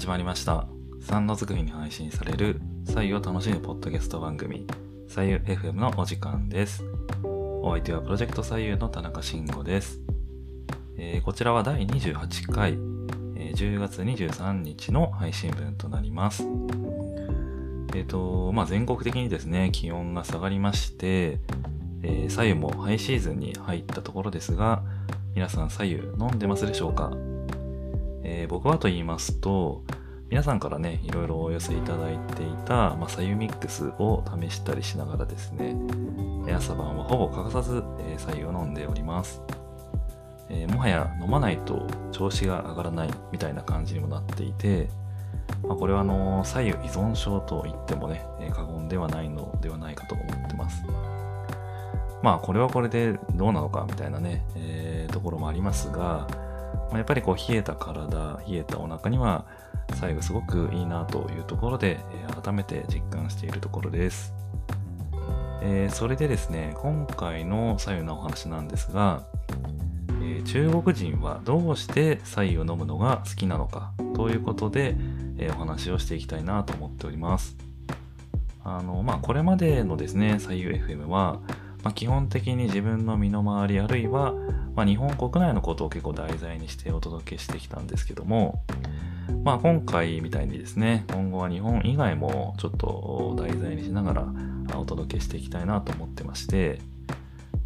始まりました。三の作りに配信される、左右を楽しむポッドキャスト番組、左右 FM のお時間です。お相手はプロジェクト左右の田中慎吾です。えーこちらは第28回、えー10月23日の配信分となります。えっ、と、まあ、全国的にですね、気温が下がりまして、えー左右もハイシーズンに入ったところですが、皆さん左右飲んでますでしょうか？えー僕はと言いますと、皆さんからね、いろいろお寄せいただいていた、まあ、左右ミックスを試したりしながらですね、朝晩はほぼ欠かさず、えー左右を飲んでおります。えーもはや飲まないと調子が上がらないみたいな感じにもなっていて、まあ、これはあの左右依存症と言ってもね、え過言ではないのではないかと思ってます。まあこれはこれでどうなのかみたいなね、えーところもありますが、まあ、やっぱりこう冷えた体、冷えたお腹には左右すごくいいなというところで、え改めて実感しているところです。えーそれでですね、今回の左右のお話なんですが、えー中国人はどうして左右を飲むのが好きなのかということで、えお話をしていきたいなと思っております。あの、まあ、これまでのですね、左右 FM は、まあ、基本的に自分の身の回りあるいは、まあ、日本国内のことを結構題材にしてお届けしてきたんですけども、まあ、今回みたいにですね、今後は日本以外もちょっと題材にしながらお届けしていきたいなと思ってまして、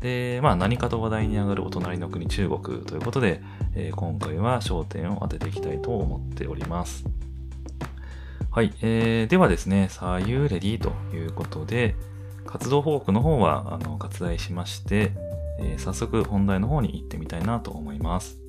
で、まあ何かと話題に上がるお隣の国中国ということで、えー今回は焦点を当てていきたいと思っております。はい、えー、ではですね、さあ、You Ready ということで、活動報告の方はあの割愛しまして、えー早速本題の方に行ってみたいなと思います。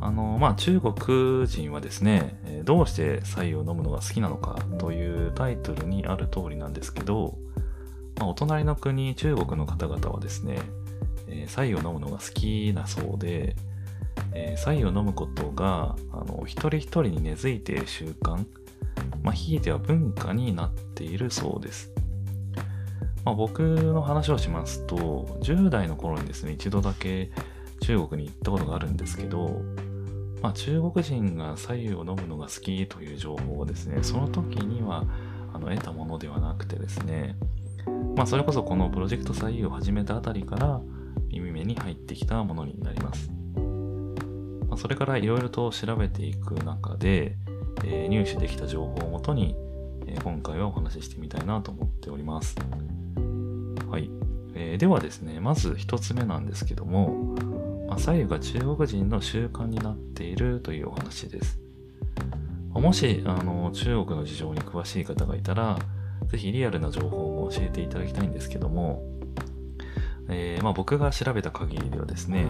あの、まあ、中国人はですね、えどうして白湯を飲むのが好きなのかというタイトルにある通りなんですけど、まあ、お隣の国、中国の方々はですね、えー、白湯を飲むのが好きなそうで、えー、白湯を飲むことが、あの、一人一人に根付いている習慣、まあ、ひいては文化になっているそうです。まあ、僕の話をしますと、10代の頃にですね、一度だけ中国に行ったことがあるんですけど、まあ、中国人が左右を飲むのが好きという情報はですね、その時にはあの得たものではなくてですね、まあ、それこそこのプロジェクト左右を始めたあたりから耳目に入ってきたものになります。まあ、それからいろいろと調べていく中で、えー入手できた情報をもとに、え今回はお話ししてみたいなと思っております。はい。えーではですね、まず一つ目なんですけども、ま、左右が中国人の習慣になっているというお話です。もし、あの、中国の事情に詳しい方がいたら、ぜひリアルな情報も教えていただきたいんですけども、えーまあ、僕が調べた限りではですね、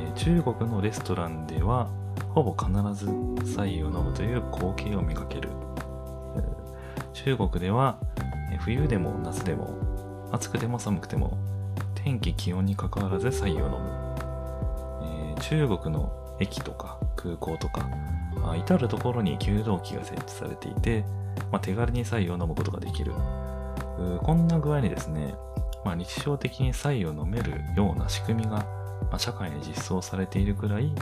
えー中国のレストランでは、ほぼ必ず左右を飲むという光景を見かける。中国では、冬でも夏でも、暑くても寒くても、天気、気温に関わらず左右を飲む。えー中国の駅とか空港とか、あ至るところに給湯器が設置されていて、まあ、手軽に左右を飲むことができる。こんな具合にですね、まあ、日常的に左右を飲めるような仕組みが、まあ、社会に実装されているくらい、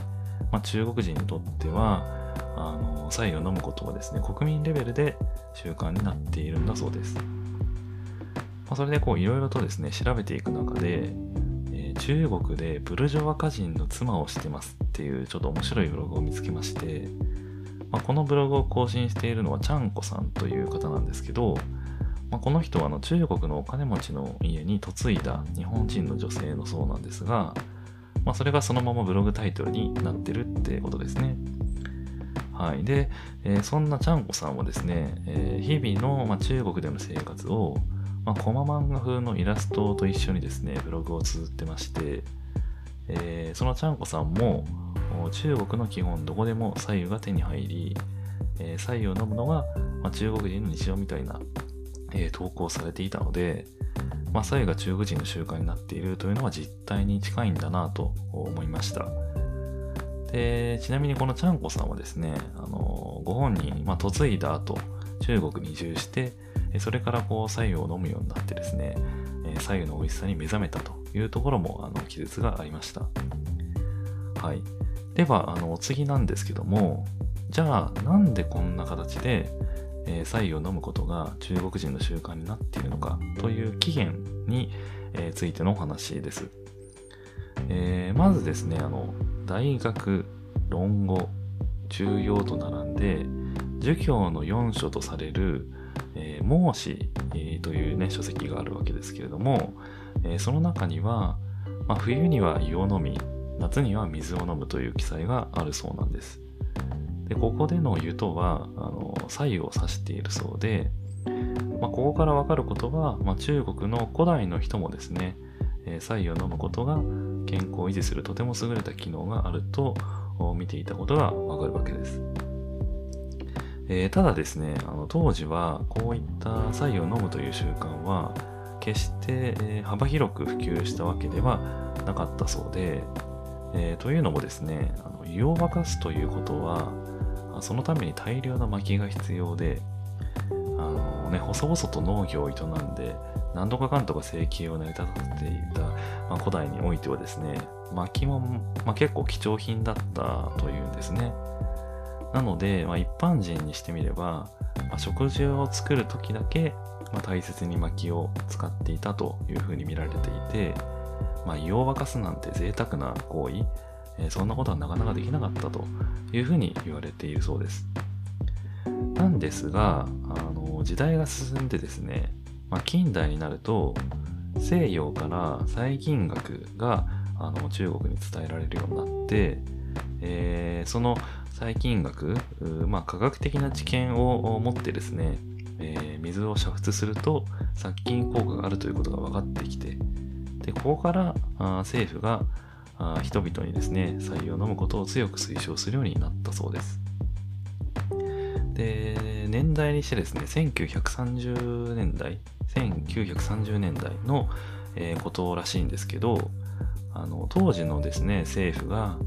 まあ、中国人にとっては、あの、左右を飲むことはですね、国民レベルで習慣になっているんだそうです。まあ、それでこういろいろとですね、調べていく中で、えー中国でブルジョワ家人の妻をしてますっていうちょっと面白いブログを見つけまして、まあ、このブログを更新しているのはチャンコさんという方なんですけど、まあ、この人はあの中国のお金持ちの家に嫁いだ日本人の女性のそうなんですが、まあ、それがそのままブログタイトルになってるってことですね。はい。で、えーそんなチャンコさんはですね、えー日々の、ま、中国での生活を、まあ、コマ漫画風のイラストと一緒にですね、ブログを綴ってまして、えーそのチャンコさんも、中国の基本どこでも左右が手に入り、えー左右を飲むのが、まあ、中国人の日常みたいな、えー投稿されていたので、まあ、左右が中国人の習慣になっているというのは実態に近いんだなと思いました。で、ちなみにこのチャンコさんはですね、あの、ご本人、まあ、嫁いだ後、中国に移住して、えそれからこう、左右を飲むようになってですね、え左右の美味しさに目覚めたというところも、あの、記述がありました。はい。では、あの、お次なんですけども、じゃあなんでこんな形で、えー、左右を飲むことが中国人の習慣になっているのかという起源に、えー、ついてのお話です。えー、まずですね、あの、大学、論語、重要と並んで、儒教の4書とされる、えー、孟子、えー、というね、書籍があるわけですけれども、えー、その中には、まあ、冬には湯を飲み、夏には水を飲むという記載があるそうなんです。で、ここでの湯とは、あの、左右を指しているそうで、まあ、ここからわかることは、まあ、中国の古代の人もですね、えー、左右を飲むことが健康を維持するとても優れた機能があると見ていたことがわかるわけです。えー、ただですね、あの当時はこういった左右を飲むという習慣は決して、えー、幅広く普及したわけではなかったそうで、えー、というのもですね、あの湯を沸かすということは、そのために大量の薪が必要で、あのね、細々と農業を営んで、何とかかんとか生計を成り立たせていた、まあ、古代においてはですね、薪も、まあ、結構貴重品だったというんですね。なので、まあ、一般人にしてみれば、まあ、食事を作る時だけ、まあ、大切に薪を使っていたというふうに見られていて、まあ、湯を沸かすなんて贅沢な行為、えー、そんなことはなかなかできなかったというふうに言われているそうです。なんですが、あの時代が進んでですね、まあ、近代になると西洋から細菌学があの中国に伝えられるようになって、えー、その細菌学、まあ、科学的な知見を持ってですね、えー、水を煮沸すると殺菌効果があるということが分かってきてでここからあ政府があ人々にですね白湯を飲むことを強く推奨するようになったそうです。で年代にしてですね1930年代1930年代の、えー、ことらしいんですけど、あの当時のですね政府が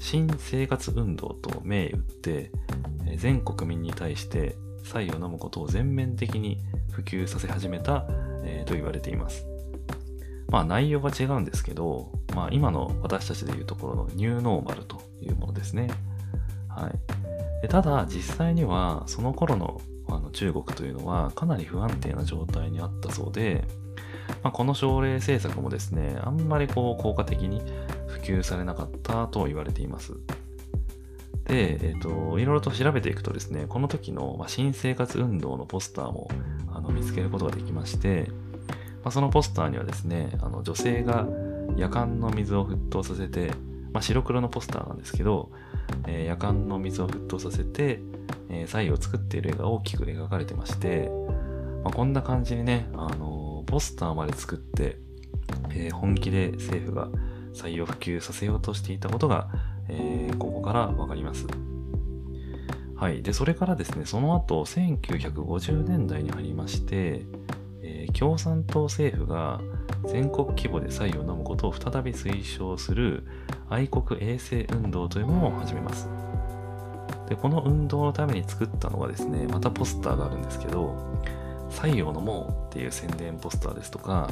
新生活運動と銘打って、全国民に対して白湯を飲むことを全面的に普及させ始めた、えー、と言われています。まあ内容が違うんですけど、まあ今の私たちでいうところのニューノーマルというものですね。はい。でただ実際にはその頃のあの中国というのはかなり不安定な状態にあったそうで、まあ、この奨励政策もですね、あんまりこう効果的に及されなかったと言われています。で、えっ、ー、と、いろいろと調べていくとですね、この時の、ま、新生活運動のポスターもあの見つけることができまして、まあ、そのポスターにはですね、あの女性が夜間の水を沸騰させて、まあ、白黒のポスターなんですけど、えー、夜間の水を沸騰させて、えー、左右を作っている絵が大きく描かれてまして、まあ、こんな感じにね、あのー、ポスターまで作って、えー、本気で政府が採用普及させようとしていたことが、えー、ここからわかります。はい。で、それからですね、その後、1950年代に入りまして、えー、共産党政府が全国規模で左右を飲むことを再び推奨する愛国衛生運動というものを始めます。で、この運動のために作ったのがですね、またポスターがあるんですけど、左右を飲もうっていう宣伝ポスターですとか、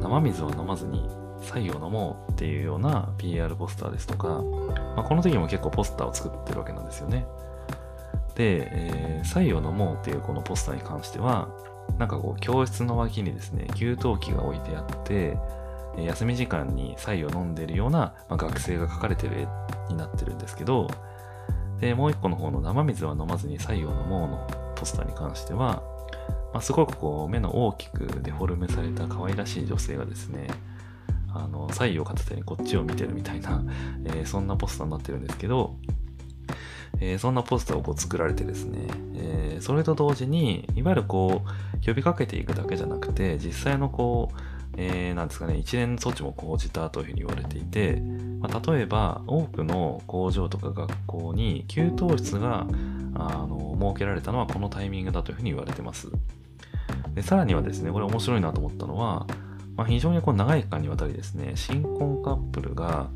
生水を飲まずに左右を飲もうっていうような PR ポスターですとか、まあ、この時も結構ポスターを作ってるわけなんですよね。で、えー、左右を飲もうっていうこのポスターに関しては、なんかこう教室の脇にですね、給湯器が置いてあって、休み時間に左右を飲んでるような、まあ、学生が描かれてる絵になってるんですけど、で、もう一個の方の生水は飲まずに左右を飲もうのポスターに関しては、まあ、すごくこう目の大きくデフォルメされた可愛らしい女性がですね、あの、左右を片手にこっちを見てるみたいな、えー、そんなポスターになってるんですけど、えー、そんなポスターをこう作られてですね、えー、それと同時に、いわゆるこう、呼びかけていくだけじゃなくて、実際のこう、えー、なんですかね、一連措置も講じたというふうに言われていて、まあ、例えば、多くの工場とか学校に給湯室があの設けられたのはこのタイミングだというふうに言われてます。でさらにはですね、これ面白いなと思ったのは、まあ、非常にこう長い期間にわたりですね、新婚カップルが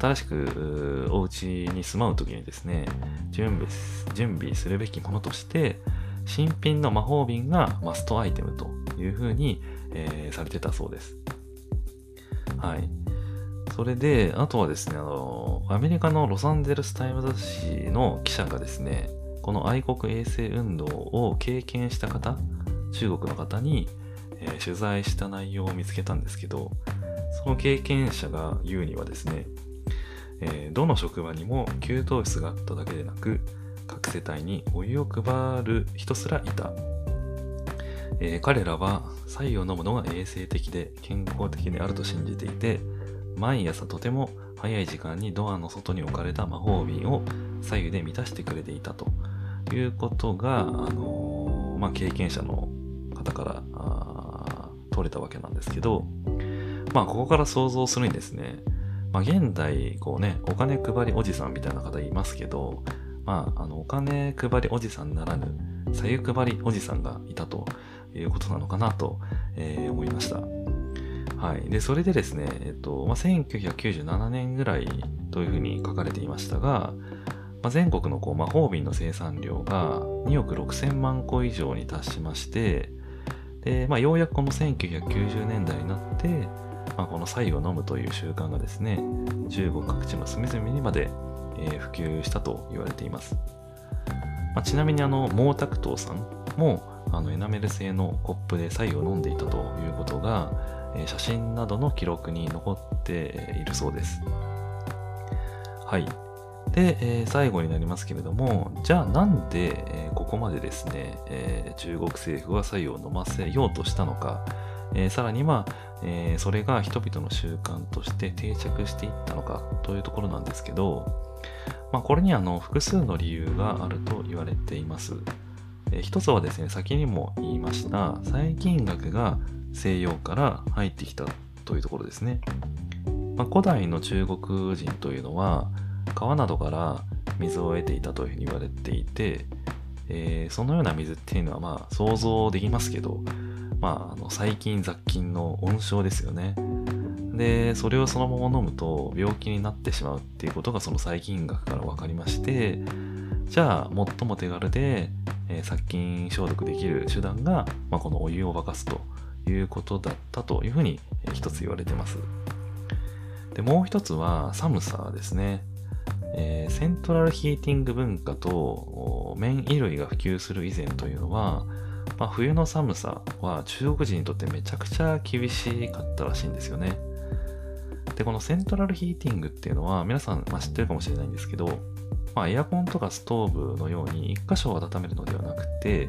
新しくお家に住まう時にですね、準備準備するべきものとして、新品の魔法瓶がマストアイテムというふうに、えー、されてたそうです。はい。それで、あとはですね、あの、アメリカのロサンゼルス・タイムズ紙の記者がですね、この愛国衛星運動を経験した方、中国の方に、えー、取材した内容を見つけたんですけど、その経験者が言うにはですね、えー、どの職場にも給湯室があっただけでなく、各世帯にお湯を配る人すらいた。えー、彼らは白湯を飲むのが衛生的で健康的であると信じていて、毎朝とても早い時間にドアの外に置かれた魔法瓶を左右で満たしてくれていたということが、あのー、まあ、経験者の方から取れたわけなんですけど、まあ、ここから想像するにですね、まあ、現代、こうね、お金配りおじさんみたいな方いますけど、まあ、あの、お金配りおじさんならぬ、左右配りおじさんがいたということなのかなと、えー、思いました。はい。で、それでですね、えっと、まあ、1997年ぐらいというふうに書かれていましたが、まあ、全国のこう魔法瓶の生産量が2億6000万個以上に達しまして、で、まあ、ようやくこの1990年代になって、まあ、この白湯を飲むという習慣がですね、中国各地の隅々にまで、え、普及したと言われています。まあ、ちなみにあの、毛沢東さんもあのエナメル製のコップで白湯を飲んでいたということが、え、写真などの記録に残っているそうです。はい。で、えー、最後になりますけれども、じゃあなんで、えー、ここまでですね、えー、中国政府は白湯を飲ませようとしたのか、えさらには、えそれが人々の習慣として定着していったのかというところなんですけど、まあ、これにあの複数の理由があると言われています。え一つはですね、先にも言いました、細菌学が西洋から入ってきたというところですね。まあ、古代の中国人というのは、川などから水を得ていたというふうに言われていて、えー、そのような水っていうのはまあ想像できますけど、まあ、あの細菌雑菌の温床ですよね。で、それをそのまま飲むと病気になってしまうっていうことがその細菌学から分かりまして、じゃあ最も手軽で、えー、殺菌消毒できる手段が、まあ、このお湯を沸かすということだったというふうに、えー、一つ言われてます。で、もう一つは寒さですね。えー、セントラルヒーティング文化と綿衣類が普及する以前というのは、まあ、冬の寒さは中国人にとってめちゃくちゃ厳しかったらしいんですよね。で、このセントラルヒーティングっていうのは皆さん、まあ、知ってるかもしれないんですけど、まあ、エアコンとかストーブのように1箇所を温めるのではなくて、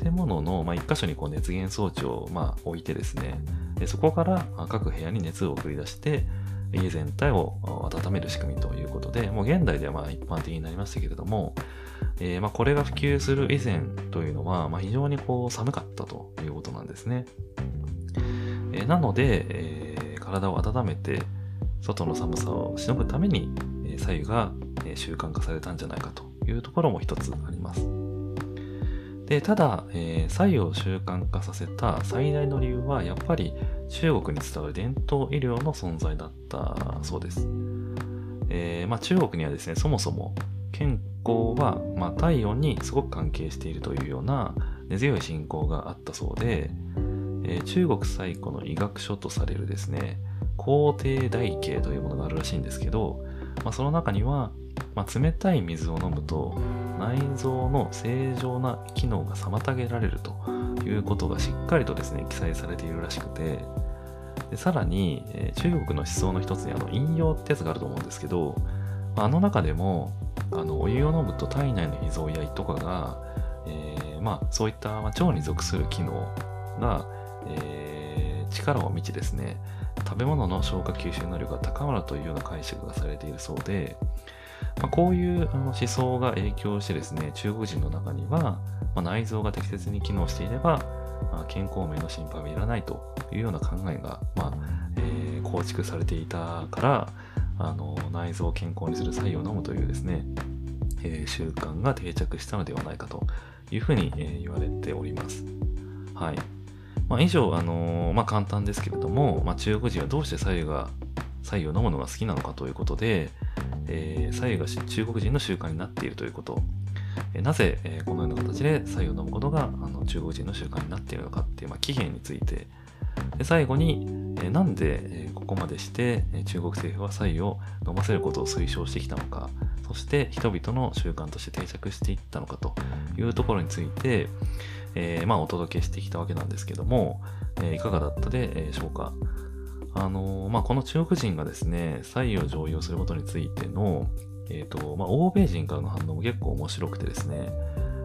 建物の、ま、1箇所にこう熱源装置を、ま、置いてですね、でそこから各部屋に熱を送り出して、家全体を温める仕組みということで、もう現代ではまあ一般的になりましたけれども、えー、まこれが普及する以前というのは、ま、非常にこう寒かったということなんですね。えー、なので、えー、体を温めて外の寒さをしのぐために、えー、左右が、習慣化されたんじゃないかというところも一つあります。で、ただ、えー、左右を習慣化させた最大の理由は、やっぱり中国に伝わる伝統医療の存在だったそうです。えー、まあ、中国にはですね、そもそも健康は、まあ、体温にすごく関係しているというような根強い信仰があったそうで、えー、中国最古の医学書とされるですね、皇帝大経というものがあるらしいんですけど、まあ、その中には、まあ、冷たい水を飲むと内臓の正常な機能が妨げられるということがしっかりとですね記載されているらしくてでさらに、え、中国の思想の一つにあの引用ってやつがあると思うんですけど、まあ、の中でもあのお湯を飲むと体内の脾臓や胃とかが、えー、まあ、そういった、ま、腸に属する機能が、えー、力を満ちですね食べ物の消化吸収能力が高まるというような解釈がされているそうで、まあ、こういうあの思想が影響してですね、中国人の中には、まあ、内臓が適切に機能していれば、まあ、健康面の心配はいらないというような考えが、まあえー、構築されていたから、あの内臓を健康にする作用を飲むというですね、えー、習慣が定着したのではないかというふうに、えー、言われております。はい。まあ、以上、あのー、まあ、簡単ですけれども、まあ、中国人はどうして左右が、左右を飲むのが好きなのかということで、え、左右が中国人の習慣になっているということ、えー、なぜ、えー、このような形で左右を飲むことがあの中国人の習慣になっているのかっていう、まあ、起源について、で最後に、えなんで、えここまでして、え中国政府は左右を飲ませることを推奨してきたのか、そして人々の習慣として定着していったのかというところについて、えー、まあ、お届けしてきたわけなんですけども、えー、いかがだったでしょうか。あの、まあ、この中国人がですね、左右を常用することについての、えっ、と、まあ、欧米人からの反応も結構面白くてですね、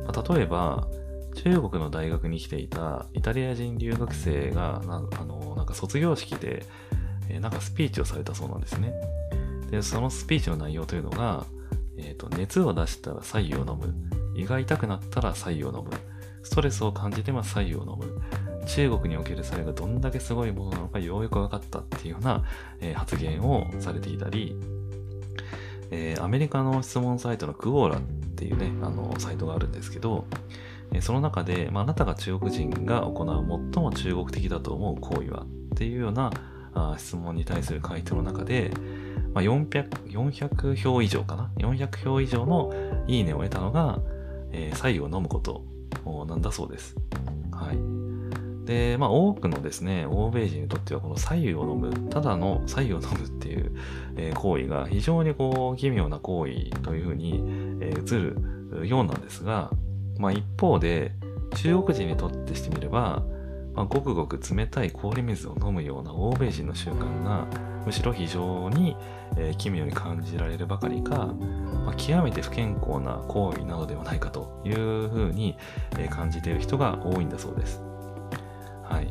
まあ、例えば、中国の大学に来ていたイタリア人留学生が、なあのなんか卒業式で、えー、なんかスピーチをされたそうなんですね。で、そのスピーチの内容というのが、えっ、ー、と、熱を出したら左右を飲む。胃が痛くなったら左右を飲む。ストレスを感じても左右を飲む。中国における左右がどんだけすごいものなのかようやく分かったっていうような、え、発言をされていたり、え、アメリカの質問サイトのクオーラっていうね、あの、サイトがあるんですけど、その中で、まあ、あなたが中国人が行う最も中国的だと思う行為はっていうようなあ質問に対する回答の中で、まあ、400, 400票以上かな ?400 票以上のいいねを得たのが、えー、左右を飲むことなんだそうです。で、まあ多くのですね、欧米人にとってはこの左右を飲む、ただの左右を飲むっていう、えー、行為が非常にこう奇妙な行為というふうに、えー、映るようなんですが、まあ一方で中国人にとってしてみれば、まあ、ごくごく冷たい氷水を飲むような欧米人の習慣がむしろ非常に、えー、奇妙に感じられるばかりか、まあ、極めて不健康な行為なのではないかというふうに、えー、感じている人が多いんだそうです。はい。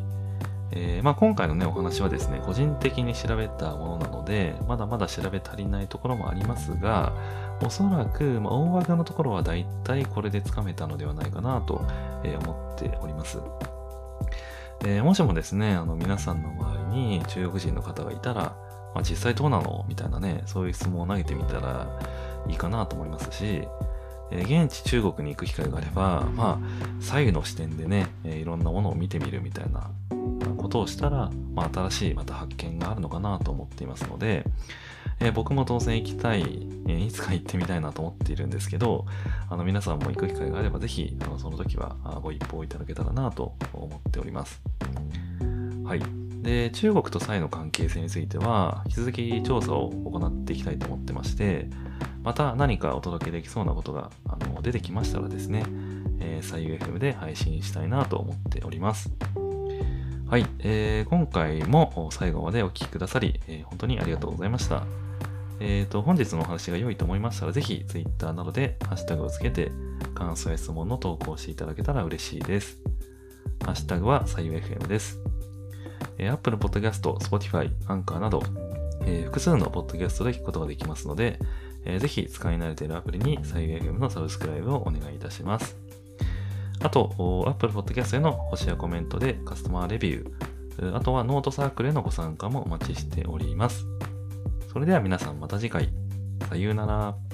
えー、まあ、今回のね、お話はですね、個人的に調べたものなので、まだまだ調べ足りないところもありますが、おそらく、まあ、大枠のところはだいたいこれでつかめたのではないかなと、え、思っております。えー、もしもですね、あの皆さんの周りに中国人の方がいたら、まあ、実際どうなの？みたいなね、そういう質問を投げてみたらいいかなと思いますし、え現地中国に行く機会があれば、まあ、左右の視点でね、えいろんなものを見てみるみたいなことをしたら、まあ、新しいまた発見があるのかなと思っていますので、えー、僕も当然行きたい、えー、いつか行ってみたいなと思っているんですけど、あの皆さんも行く機会があれば、ぜひ、あのその時はご一報いただけたらなと思っております。はい。で、中国とサイの関係性については、引き続き調査を行っていきたいと思ってまして、また何かお届けできそうなことがあの出てきましたらですね、えー、左右 FM で配信したいなと思っております。はい、えー、今回も最後までお聴きくださり、えー、本当にありがとうございました。えっ、ー、と、本日のお話が良いと思いましたら、ぜひ Twitter などでハッシュタグをつけて、感想や質問の投稿していただけたら嬉しいです。ハッシュタグは左右 FM です。えー、Apple Podcast、Spotify、Anchor など、えー、複数のポッドキャストで聞くことができますので、えー、ぜひ使い慣れているアプリに最優 FM のサブスクライブをお願いいたします。あと、Apple Podcast への星やコメントでカスタマーレビュー、あとはノートサークルへのご参加もお待ちしております。それでは皆さんまた次回。さようなら。